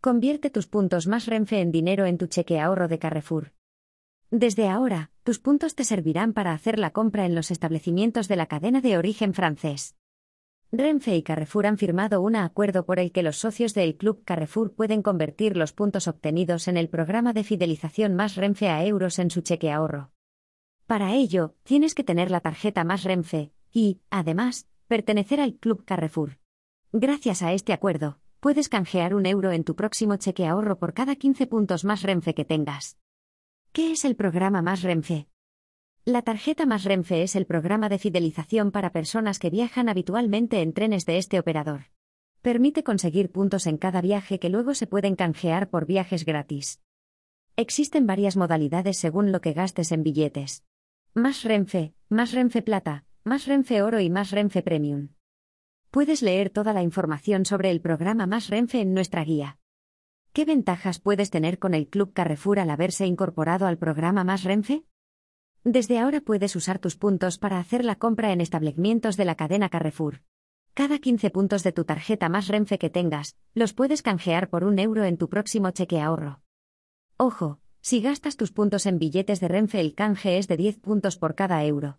Convierte tus puntos más Renfe en dinero en tu cheque ahorro de Carrefour. Desde ahora, tus puntos te servirán para hacer la compra en los establecimientos de la cadena de origen francés. Renfe y Carrefour han firmado un acuerdo por el que los socios del Club Carrefour pueden convertir los puntos obtenidos en el programa de fidelización más Renfe a euros en su cheque ahorro. Para ello, tienes que tener la tarjeta más Renfe y, además, pertenecer al Club Carrefour. Gracias a este acuerdo, puedes canjear un euro en tu próximo cheque ahorro por cada 15 puntos más Renfe que tengas. ¿Qué es el programa Más Renfe? La tarjeta Más Renfe es el programa de fidelización para personas que viajan habitualmente en trenes de este operador. Permite conseguir puntos en cada viaje que luego se pueden canjear por viajes gratis. Existen varias modalidades según lo que gastes en billetes. Más Renfe, Más Renfe Plata, Más Renfe Oro y Más Renfe Premium. Puedes leer toda la información sobre el programa Más Renfe en nuestra guía. ¿Qué ventajas puedes tener con el Club Carrefour al haberse incorporado al programa Más Renfe? Desde ahora puedes usar tus puntos para hacer la compra en establecimientos de la cadena Carrefour. Cada 15 puntos de tu tarjeta Más Renfe que tengas, los puedes canjear por un euro en tu próximo cheque ahorro. Ojo, si gastas tus puntos en billetes de Renfe el canje es de 10 puntos por cada euro.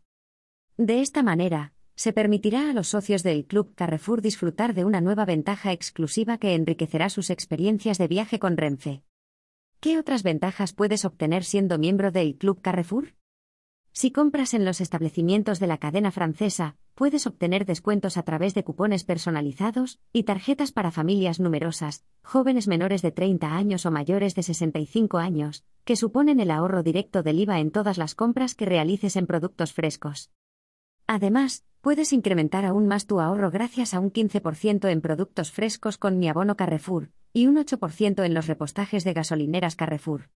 De esta manera, se permitirá a los socios del Club Carrefour disfrutar de una nueva ventaja exclusiva que enriquecerá sus experiencias de viaje con Renfe. ¿Qué otras ventajas puedes obtener siendo miembro del Club Carrefour? Si compras en los establecimientos de la cadena francesa, puedes obtener descuentos a través de cupones personalizados y tarjetas para familias numerosas, jóvenes menores de 30 años o mayores de 65 años, que suponen el ahorro directo del IVA en todas las compras que realices en productos frescos. Además, puedes incrementar aún más tu ahorro gracias a un 15% en productos frescos con mi abono Carrefour y un 8% en los repostajes de gasolineras Carrefour.